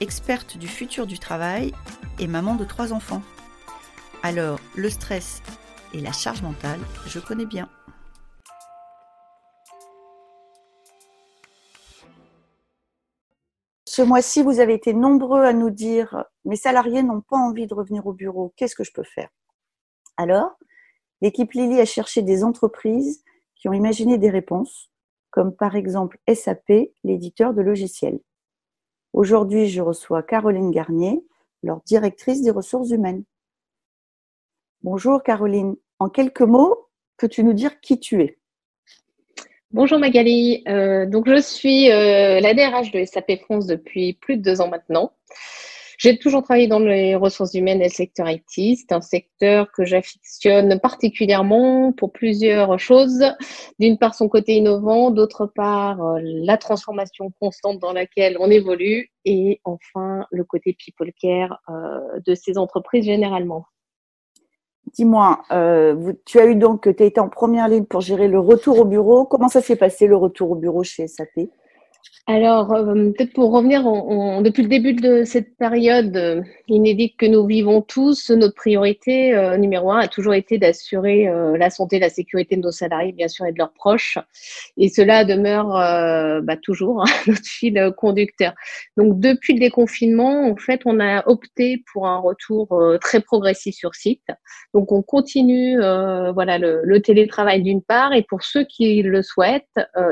experte du futur du travail et maman de trois enfants. Alors, le stress et la charge mentale, je connais bien. Ce mois-ci, vous avez été nombreux à nous dire mes salariés n'ont pas envie de revenir au bureau, qu'est-ce que je peux faire? Alors, l'équipe Lily a cherché des entreprises qui ont imaginé des réponses, comme par exemple SAP, l'éditeur de logiciels. Aujourd'hui, je reçois Caroline Garnier, leur directrice des ressources humaines. Bonjour Caroline. En quelques mots, peux-tu nous dire qui tu es? Bonjour Magali. Euh, donc je suis euh, la DRH de SAP France depuis plus de deux ans maintenant. J'ai toujours travaillé dans les ressources humaines et le secteur IT. C'est un secteur que j'affectionne particulièrement pour plusieurs choses. D'une part, son côté innovant, d'autre part, euh, la transformation constante dans laquelle on évolue et enfin, le côté people care euh, de ces entreprises généralement. Dis-moi, euh, tu as eu donc, tu as été en première ligne pour gérer le retour au bureau. Comment ça s'est passé le retour au bureau chez SAP alors, euh, peut-être pour revenir, depuis le début de cette période euh, inédite que nous vivons tous, notre priorité euh, numéro un a toujours été d'assurer la santé la sécurité de nos salariés, bien sûr, et de leurs proches. Et cela demeure bah, toujours hein, notre fil conducteur. Donc, depuis le déconfinement, en fait, on a opté pour un retour très progressif sur site. Donc, on continue voilà, le, le télétravail d'une part, et pour ceux qui le souhaitent,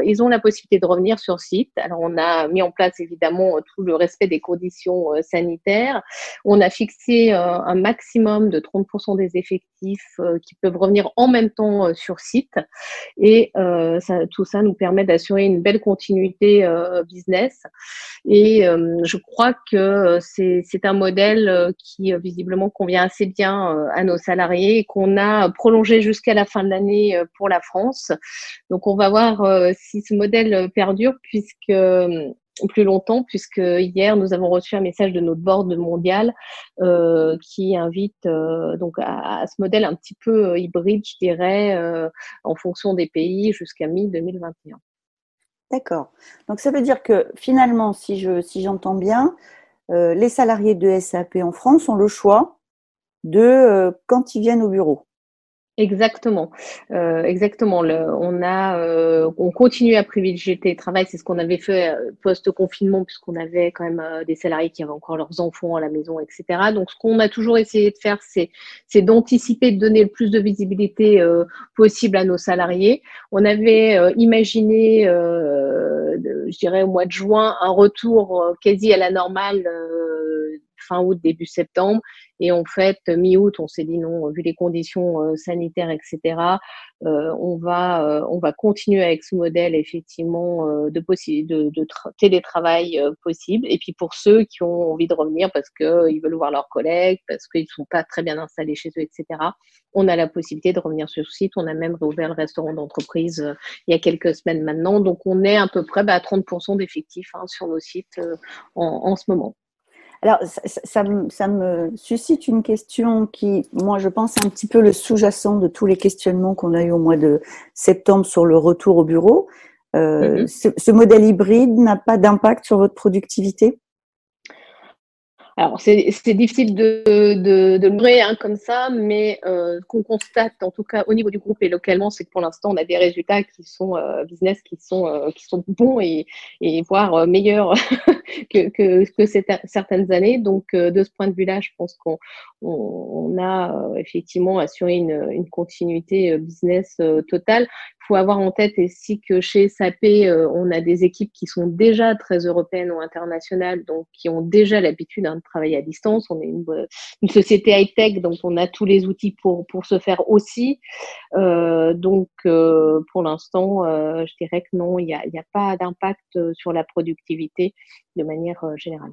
ils ont la possibilité de revenir sur site. Alors, on a mis en place évidemment tout le respect des conditions euh, sanitaires. On a fixé euh, un maximum de 30% des effectifs euh, qui peuvent revenir en même temps sur site. Et tout ça nous permet d'assurer une belle continuité business. Et je crois que c'est un modèle qui visiblement convient assez bien à nos salariés et qu'on a prolongé jusqu'à la fin de l'année pour la France. Donc on va voir si ce modèle perdure puisque euh, plus longtemps, puisque hier nous avons reçu un message de notre board mondial euh, qui invite euh, donc à, ce modèle un petit peu hybride, je dirais, en fonction des pays jusqu'à mi-2021. D'accord. Donc ça veut dire que finalement, si je si j'entends bien, les salariés de SAP en France ont le choix de quand ils viennent au bureau. Exactement, euh, exactement. Le, on a, euh, on continue à privilégier le télétravail. C'est ce qu'on avait fait euh, post confinement, puisqu'on avait quand même euh, des salariés qui avaient encore leurs enfants à la maison, etc. Donc, ce qu'on a toujours essayé de faire, c'est, c'est d'anticiper, de donner le plus de visibilité euh, possible à nos salariés. On avait imaginé, je dirais au mois de juin, un retour quasi à la normale fin août, début septembre. Et en fait, mi-août, on s'est dit non, vu les conditions euh, sanitaires, etc., euh, on va euh, on va continuer avec ce modèle effectivement de, de, de télétravail possible. Et puis pour ceux qui ont envie de revenir parce qu'ils veulent voir leurs collègues, parce qu'ils sont pas très bien installés chez eux, etc., on a la possibilité de revenir sur site. On a même réouvert le restaurant d'entreprise il y a quelques semaines maintenant. Donc on est à peu près bah, à 30% d'effectifs hein, sur nos sites en ce moment. Alors, ça, me, suscite une question qui, moi, je pense, est un petit peu le sous-jacent de tous les questionnements qu'on a eu au mois de septembre sur le retour au bureau. Euh, mm-hmm. ce, modèle hybride n'a pas d'impact sur votre productivité? Alors, c'est difficile de, de, de le hein, comme ça, mais euh, qu'on constate, en tout cas au niveau du groupe et localement, c'est que pour l'instant, on a des résultats qui sont euh, business qui sont euh, qui sont bons et, et voire euh, meilleurs que, que, que certaines années. Donc, euh, de ce point de vue-là, je pense qu'on on, on, a effectivement assuré une, une continuité business totale faut avoir en tête aussi que chez SAP, euh, on a des équipes qui sont déjà très européennes ou internationales, donc qui ont déjà l'habitude hein, de travailler à distance. On est une, une société high-tech, donc on a tous les outils pour, pour se faire aussi. Euh, donc, euh, pour l'instant, euh, je dirais que non, il n'y a, a, pas d'impact sur la productivité de manière générale.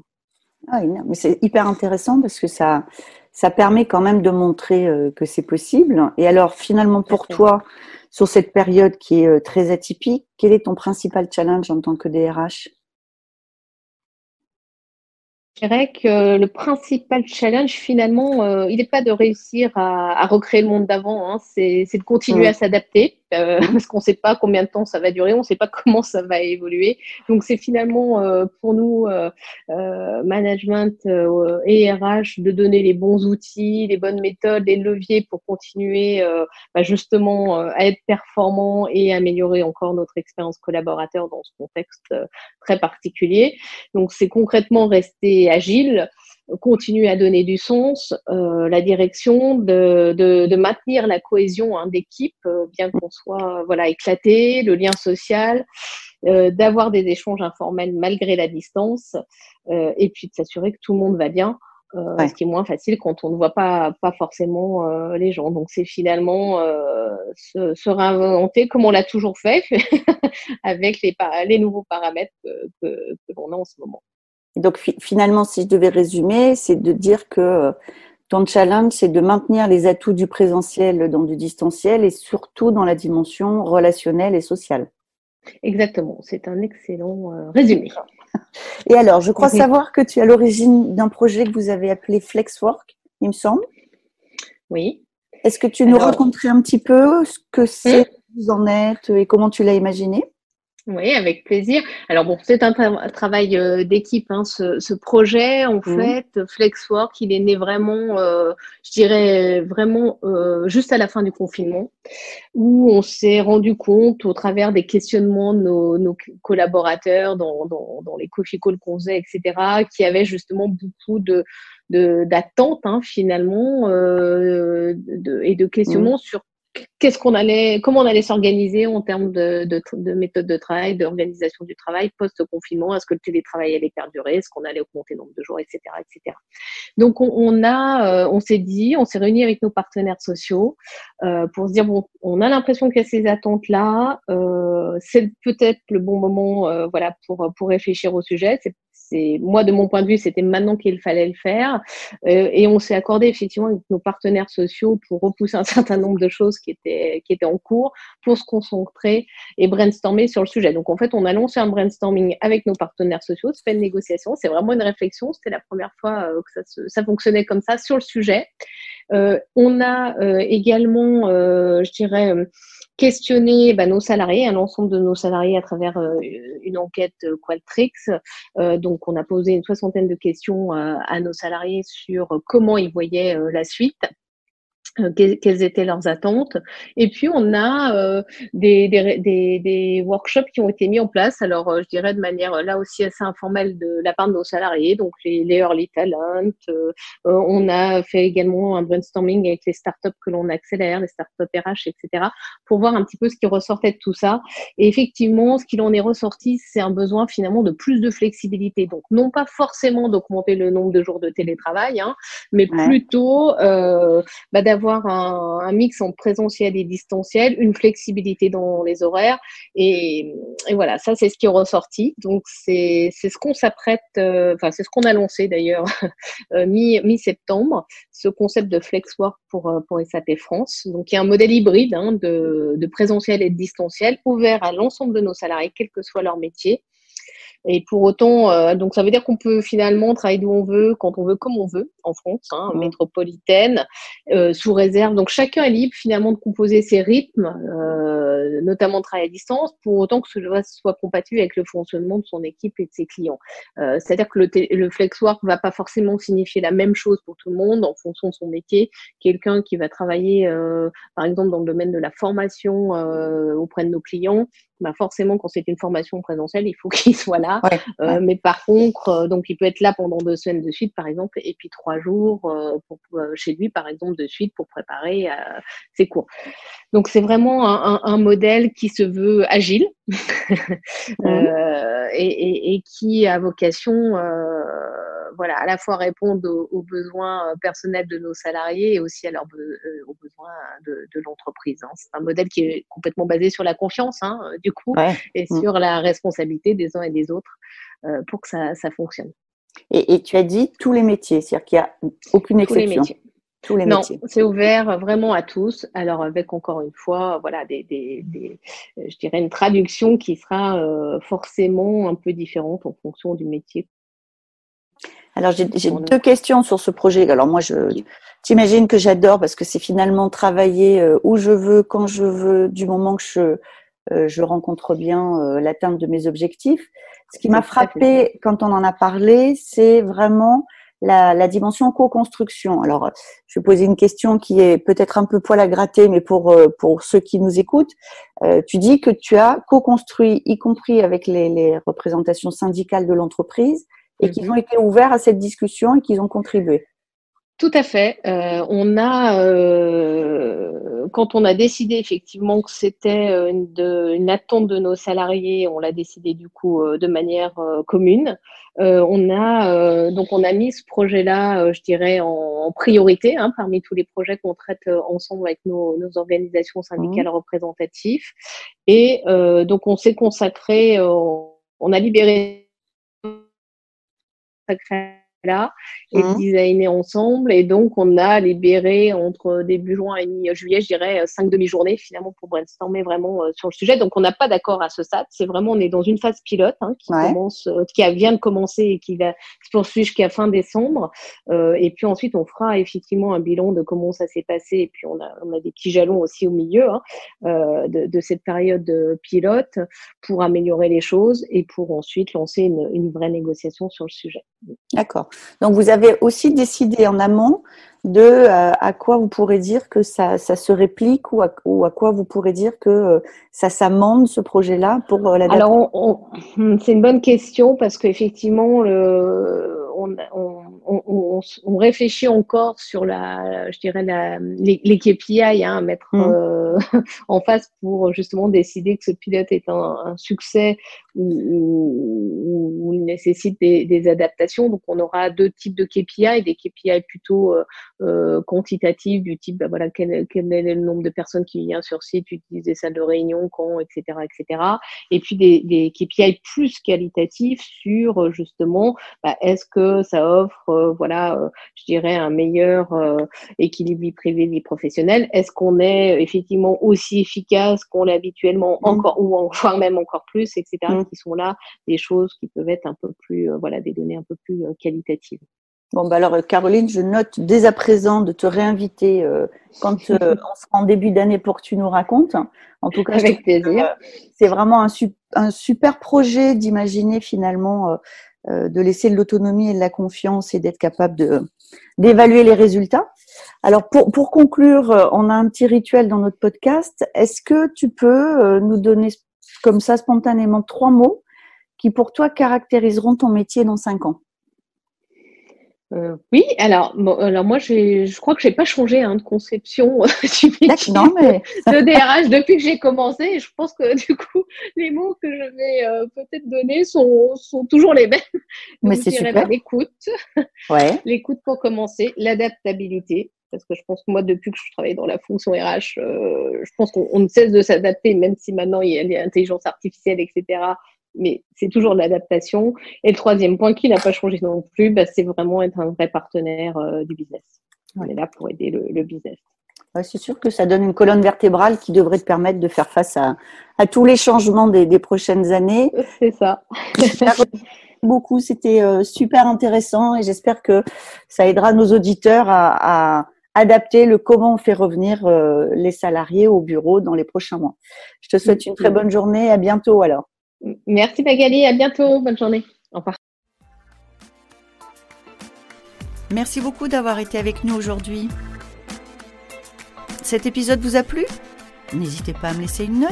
Ah mais c'est hyper intéressant parce que ça, ça permet quand même de montrer euh, que c'est possible. Et alors, finalement, pour toi, sur cette période qui est euh, très atypique, quel est ton principal challenge en tant que DRH je dirais que le principal challenge, finalement, euh, il n'est pas de réussir à, recréer le monde d'avant, hein. c'est de continuer à s'adapter. Euh, parce qu'on ne sait pas combien de temps ça va durer, on ne sait pas comment ça va évoluer. Donc c'est finalement euh, pour nous, euh, management et RH, de donner les bons outils, les bonnes méthodes, les leviers pour continuer bah, justement à être performant et améliorer encore notre expérience collaborateur dans ce contexte très particulier. Donc c'est concrètement rester agile continuer à donner du sens, euh, la direction, de, de, de, maintenir la cohésion hein, d'équipe, euh, bien qu'on soit voilà éclaté, le lien social, euh, d'avoir des échanges informels malgré la distance, euh, et puis de s'assurer que tout le monde va bien. Euh, Ce qui est moins facile quand on ne voit pas, pas forcément les gens. Donc, c'est finalement se, se, réinventer comme on l'a toujours fait, avec les, les nouveaux paramètres que, que, que l'on a en ce moment donc finalement, si je devais résumer, c'est de dire que euh, ton challenge, c'est de maintenir les atouts du présentiel dans du distanciel et surtout dans la dimension relationnelle et sociale. Exactement, c'est un excellent euh, résumé. Et alors, je crois savoir que tu es à l'origine d'un projet que vous avez appelé Flexwork, il me semble. Oui. Est-ce que tu nous raconterais un petit peu ce que c'est, hum. vous en êtes et comment tu l'as imaginé? Oui, avec plaisir. Alors bon, c'est un travail euh, d'équipe, hein, ce, ce, projet. En mmh. fait, Flexwork, il est né vraiment, euh, je dirais vraiment euh, juste à la fin du confinement, où on s'est rendu compte au travers des questionnements de nos, nos collaborateurs dans, dans, dans, les coffee calls qu'on faisait, etc., qu'il y avait justement beaucoup de d'attentes hein, finalement euh, de, et de questionnements mmh. sur qu'est-ce qu'on allait, comment on allait s'organiser en termes de, de, de, méthode de travail, d'organisation du travail post-confinement, est-ce que le télétravail allait perdurer, est-ce qu'on allait augmenter le nombre de jours, etc., etc. Donc on, on a, euh, on s'est dit, on s'est réunis avec nos partenaires sociaux euh, pour se dire bon, on a l'impression qu'il y a ces attentes-là, euh, c'est peut-être le bon moment, euh, voilà, pour pour réfléchir au sujet. Moi de mon point de vue, c'était maintenant qu'il fallait le faire. Euh, et on s'est accordé effectivement avec nos partenaires sociaux pour repousser un certain nombre de choses qui étaient qui étaient en cours pour se concentrer et brainstormer sur le sujet. Donc en fait, on a lancé un brainstorming avec nos partenaires sociaux. C'est pas une négociation, c'est vraiment une réflexion. C'était la première fois euh, que ça, fonctionnait comme ça sur le sujet. Euh, on a également, je dirais, questionner bah, nos salariés, l'ensemble de nos salariés à travers une enquête Qualtrics. donc, on a posé une soixantaine de questions à nos salariés sur comment ils voyaient la suite. Euh, quelles étaient leurs attentes. Et puis, on a euh, des, des, des, des, workshops qui ont été mis en place, alors euh, je dirais de manière là aussi assez informelle de la part de nos salariés, donc les, les early talent. on a fait également un brainstorming avec les startups que l'on accélère, les startups RH, etc., pour voir un petit peu ce qui ressortait de tout ça. Et effectivement, ce qu'il en est ressorti, c'est un besoin finalement de plus de flexibilité. Donc, non pas forcément d'augmenter le nombre de jours de télétravail, hein, mais plutôt euh, bah, d'avoir avoir un, mix en présentiel et distanciel, une flexibilité dans les horaires. Et, voilà, ça, c'est ce qui est ressorti. Donc, c'est ce qu'on s'apprête, euh, enfin, c'est ce qu'on a lancé d'ailleurs euh, mi-septembre, ce concept de FlexWork pour, euh, pour SAP France. Donc, il y a un modèle hybride hein, de, de présentiel et de distanciel ouvert à l'ensemble de nos salariés, quel que soit leur métier. Et pour autant, euh, donc ça veut dire qu'on peut finalement travailler d'où on veut, quand on veut, comme on veut, en France, hein, mmh. métropolitaine, euh, sous réserve. Donc chacun est libre finalement de composer ses rythmes, euh, notamment de travail à distance, pour autant que cela soit compatible avec le fonctionnement de son équipe et de ses clients. Euh, c'est-à-dire que le, le flex work va pas forcément signifier la même chose pour tout le monde en fonction de son métier. Quelqu'un qui va travailler, euh, par exemple, dans le domaine de la formation auprès de nos clients, bah forcément, quand c'est une formation présentielle, il faut qu'il soit là. Euh, mais par contre, euh, donc il peut être là pendant deux semaines de suite, par exemple, et puis trois jours euh, pour, chez lui, par exemple, de suite pour préparer ses cours. Donc c'est vraiment un, un, modèle qui se veut agile et, et, et, qui a vocation voilà, à la fois répondre aux, besoins euh, personnels de nos salariés et aussi à leurs euh, aux besoins de, l'entreprise. Hein. C'est un modèle qui est complètement basé sur la confiance, hein, du coup, et mm. sur la responsabilité des uns et des autres euh, pour que ça, ça fonctionne. Et, tu as dit tous les métiers, c'est-à-dire qu'il n'y a aucune exception. Tous les métiers. Tous les non, c'est ouvert vraiment à tous. Alors avec encore une fois, voilà, des, des, je dirais une traduction qui sera euh, forcément un peu différente en fonction du métier. Alors j'ai deux questions sur ce projet. Alors moi, je t'imagine que j'adore parce que c'est finalement travailler euh, où je veux, quand je veux, du moment que je euh, je rencontre bien l'atteinte de mes objectifs. Ce qui m'a frappé quand on en a parlé, c'est vraiment la, la dimension co-construction. Alors, je vais poser une question qui est peut-être un peu poil à gratter, mais pour euh, pour ceux qui nous écoutent, euh, tu dis que tu as co-construit, y compris avec les, les représentations syndicales de l'entreprise, et qu'ils mhm. ont été ouverts à cette discussion et qu'ils ont contribué. Tout à fait. Euh, on a, euh, quand on a décidé effectivement que c'était euh, une, une, attente de nos salariés, on l'a décidé du coup de manière euh, commune. on a donc on a mis ce projet-là, je dirais, en, en priorité hein, parmi tous les projets qu'on traite ensemble avec nos, nos organisations syndicales mmh. représentatives. Et donc on s'est consacré, on a libéré là et mmh. designer ensemble. Et donc, on a libéré entre début juin et mi-juillet, je dirais, euh, cinq demi-journées finalement pour brainstormer vraiment euh, sur le sujet. Donc, on n'a pas d'accord à ce stade. C'est vraiment, on est dans une phase pilote hein, qui commence, euh, qui vient de commencer et qui va se poursuivre jusqu'à fin décembre. Euh, et puis ensuite, on fera effectivement un bilan de comment ça s'est passé. Et puis, on a, on a des petits jalons aussi au milieu hein, euh, de, de, cette période pilote pour améliorer les choses et pour ensuite lancer une, une vraie négociation sur le sujet. D'accord. Donc vous avez aussi décidé en amont de euh, à quoi vous pourrez dire que ça, ça se réplique ou à, ou à quoi vous pourrez dire que euh, ça s'amende ce projet-là pour euh, la date? Alors c'est une bonne question parce qu'effectivement le, on, on, on, on, réfléchit encore sur la, je dirais la, les, les KPI hein, à mettre mmh. en face pour justement décider que ce pilote est un, un succès ou, ou, nécessite des, des, adaptations. Donc on aura deux types de KPI, des KPI plutôt euh, quantitatif du type, bah, voilà, quel, quel, est le nombre de personnes qui viennent sur site, utilisent des salles de réunion, quand, etc., etc. Et puis des, des KPI plus qualitatifs sur euh, justement, bah, est-ce que ça offre, euh, voilà, euh, je dirais un meilleur équilibre vie privée vie professionnelle? Est-ce qu'on est effectivement aussi efficace qu'on l'est habituellement, mmh. encore ou enfin même encore plus, etc. Mmh. Qui sont là des choses qui peuvent être un peu plus, voilà, des données un peu plus qualitatives. Bon, bah alors, Caroline, je note dès à présent de te réinviter euh, quand euh, on sera en début d'année pour que tu nous racontes. En tout cas, avec plaisir. Euh, c'est vraiment un, un, super projet d'imaginer finalement de laisser de l'autonomie et de la confiance et d'être capable de d'évaluer les résultats. Alors, pour, pour conclure, on a un petit rituel dans notre podcast. Est-ce que tu peux nous donner comme ça spontanément trois mots qui pour toi caractériseront ton métier dans cinq ans euh, oui, alors, bon, alors moi, je crois que j'ai pas changé hein, de conception du métier non, mais... de DRH depuis que j'ai commencé. je pense que du coup, les mots que je vais euh, peut-être donner sont, sont toujours les mêmes. Mais c'est super. L'écoute, ouais. l'écoute pour commencer, l'adaptabilité, parce que je pense que moi, depuis que je travaille dans la fonction RH, euh, je pense qu'on ne cesse de s'adapter, même si maintenant il y a l'intelligence artificielle, etc mais c'est toujours l'adaptation. Et le troisième point qui n'a pas changé non plus, bah, c'est vraiment être un vrai partenaire euh, du business. On est là pour aider le, business. c'est sûr que ça donne une colonne vertébrale qui devrait te permettre de faire face à, à tous les changements des, des prochaines années. C'est ça. beaucoup, c'était euh, super intéressant et j'espère que ça aidera nos auditeurs à, à adapter le comment on fait revenir euh, les salariés au bureau dans les prochains mois. Je te souhaite une très bonne journée. À bientôt alors. Merci Magali, à bientôt, bonne journée. Au revoir. Merci beaucoup d'avoir été avec nous aujourd'hui. Cet épisode vous a plu? N'hésitez pas à me laisser une note.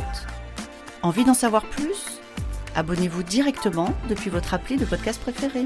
Envie d'en savoir plus? Abonnez-vous directement depuis votre appli de podcast préféré.